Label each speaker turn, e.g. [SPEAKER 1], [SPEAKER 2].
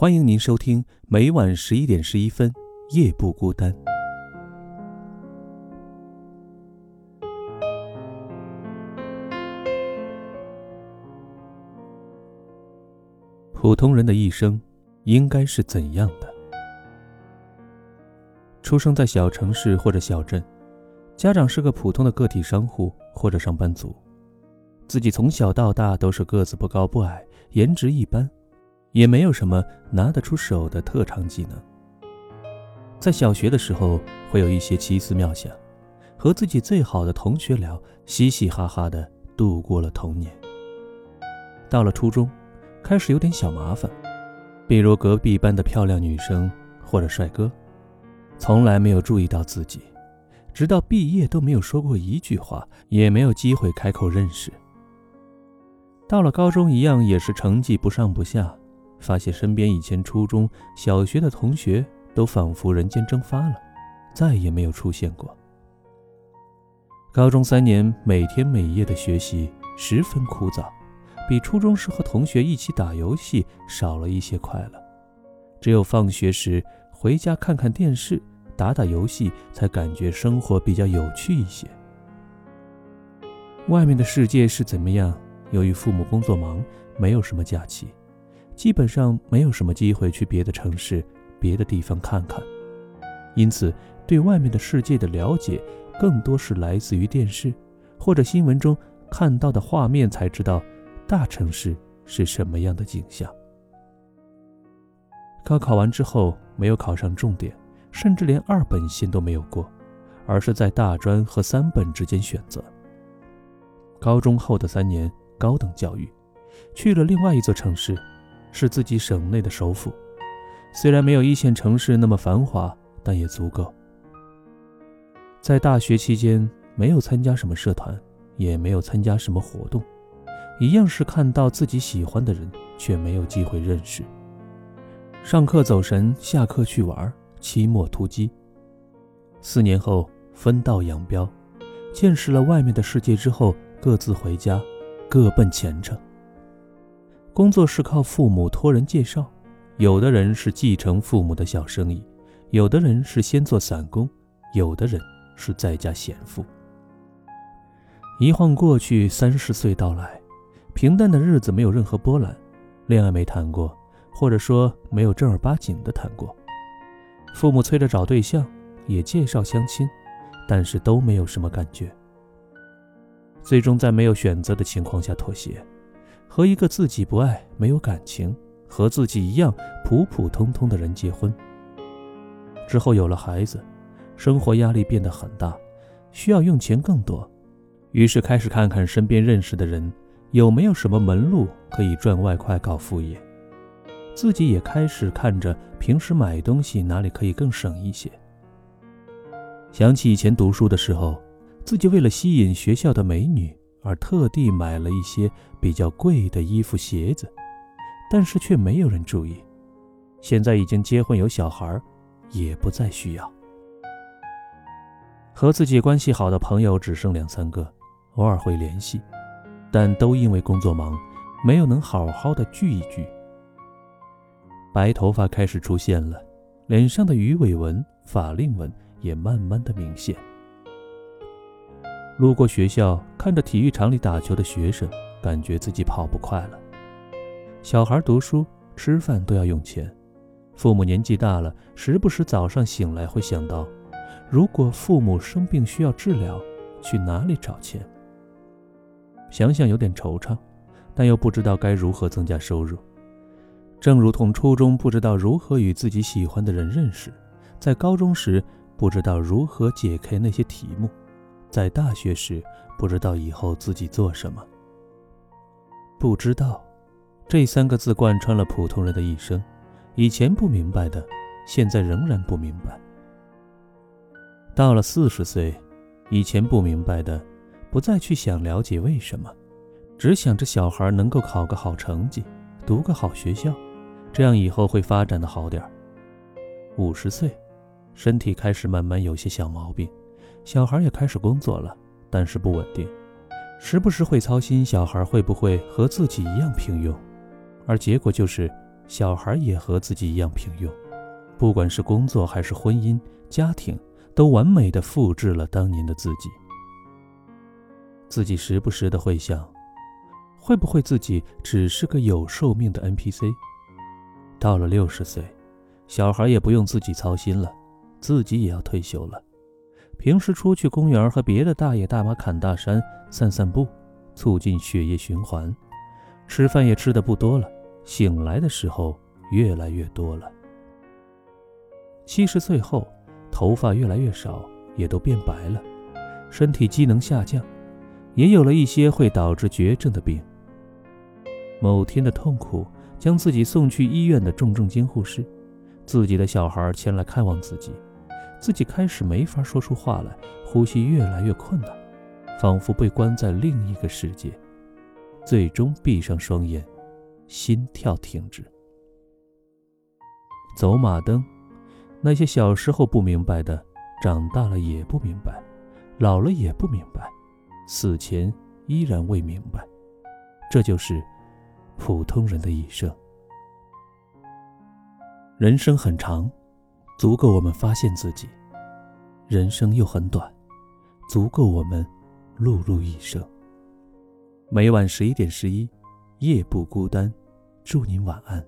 [SPEAKER 1] 欢迎您收听每晚十一点十一分《夜不孤单》。普通人的一生应该是怎样的？出生在小城市或者小镇，家长是个普通的个体商户或者上班族，自己从小到大都是个子不高不矮，颜值一般。也没有什么拿得出手的特长技能。在小学的时候，会有一些奇思妙想，和自己最好的同学聊，嘻嘻哈哈的度过了童年。到了初中，开始有点小麻烦，比如隔壁班的漂亮女生或者帅哥，从来没有注意到自己，直到毕业都没有说过一句话，也没有机会开口认识。到了高中，一样也是成绩不上不下。发现身边以前初中小学的同学都仿佛人间蒸发了，再也没有出现过。高中三年每天每夜的学习十分枯燥，比初中时和同学一起打游戏少了一些快乐。只有放学时回家看看电视、打打游戏，才感觉生活比较有趣一些。外面的世界是怎么样？由于父母工作忙，没有什么假期。基本上没有什么机会去别的城市、别的地方看看，因此对外面的世界的了解更多是来自于电视或者新闻中看到的画面，才知道大城市是什么样的景象。高考完之后没有考上重点，甚至连二本线都没有过，而是在大专和三本之间选择。高中后的三年高等教育，去了另外一座城市。是自己省内的首府，虽然没有一线城市那么繁华，但也足够。在大学期间，没有参加什么社团，也没有参加什么活动，一样是看到自己喜欢的人，却没有机会认识。上课走神，下课去玩，期末突击。四年后分道扬镳，见识了外面的世界之后，各自回家，各奔前程。工作是靠父母托人介绍，有的人是继承父母的小生意，有的人是先做散工，有的人是在家闲赋。一晃过去，三十岁到来，平淡的日子没有任何波澜，恋爱没谈过，或者说没有正儿八经的谈过。父母催着找对象，也介绍相亲，但是都没有什么感觉。最终在没有选择的情况下妥协。和一个自己不爱、没有感情、和自己一样普普通通的人结婚之后，有了孩子，生活压力变得很大，需要用钱更多，于是开始看看身边认识的人有没有什么门路可以赚外快搞副业，自己也开始看着平时买东西哪里可以更省一些。想起以前读书的时候，自己为了吸引学校的美女。而特地买了一些比较贵的衣服、鞋子，但是却没有人注意。现在已经结婚有小孩，也不再需要。和自己关系好的朋友只剩两三个，偶尔会联系，但都因为工作忙，没有能好好的聚一聚。白头发开始出现了，脸上的鱼尾纹、法令纹也慢慢的明显。路过学校，看着体育场里打球的学生，感觉自己跑不快了。小孩读书、吃饭都要用钱，父母年纪大了，时不时早上醒来会想到，如果父母生病需要治疗，去哪里找钱？想想有点惆怅，但又不知道该如何增加收入。正如同初中不知道如何与自己喜欢的人认识，在高中时不知道如何解开那些题目。在大学时，不知道以后自己做什么。不知道，这三个字贯穿了普通人的一生。以前不明白的，现在仍然不明白。到了四十岁，以前不明白的，不再去想了解为什么，只想着小孩能够考个好成绩，读个好学校，这样以后会发展的好点儿。五十岁，身体开始慢慢有些小毛病。小孩也开始工作了，但是不稳定，时不时会操心小孩会不会和自己一样平庸，而结果就是小孩也和自己一样平庸，不管是工作还是婚姻、家庭，都完美的复制了当年的自己。自己时不时的会想，会不会自己只是个有寿命的 NPC？到了六十岁，小孩也不用自己操心了，自己也要退休了。平时出去公园和别的大爷大妈侃大山、散散步，促进血液循环。吃饭也吃的不多了，醒来的时候越来越多了。七十岁后，头发越来越少，也都变白了，身体机能下降，也有了一些会导致绝症的病。某天的痛苦将自己送去医院的重症监护室，自己的小孩前来看望自己，自己开始没法说出话来，呼吸越来越困难，仿佛被关在另一个世界。最终闭上双眼，心跳停止。走马灯，那些小时候不明白的，长大了也不明白，老了也不明白，死前依然未明白。这就是普通人的一生。人生很长，足够我们发现自己；人生又很短，足够我们碌碌一生。每晚十一点十一，夜不孤单，祝您晚安。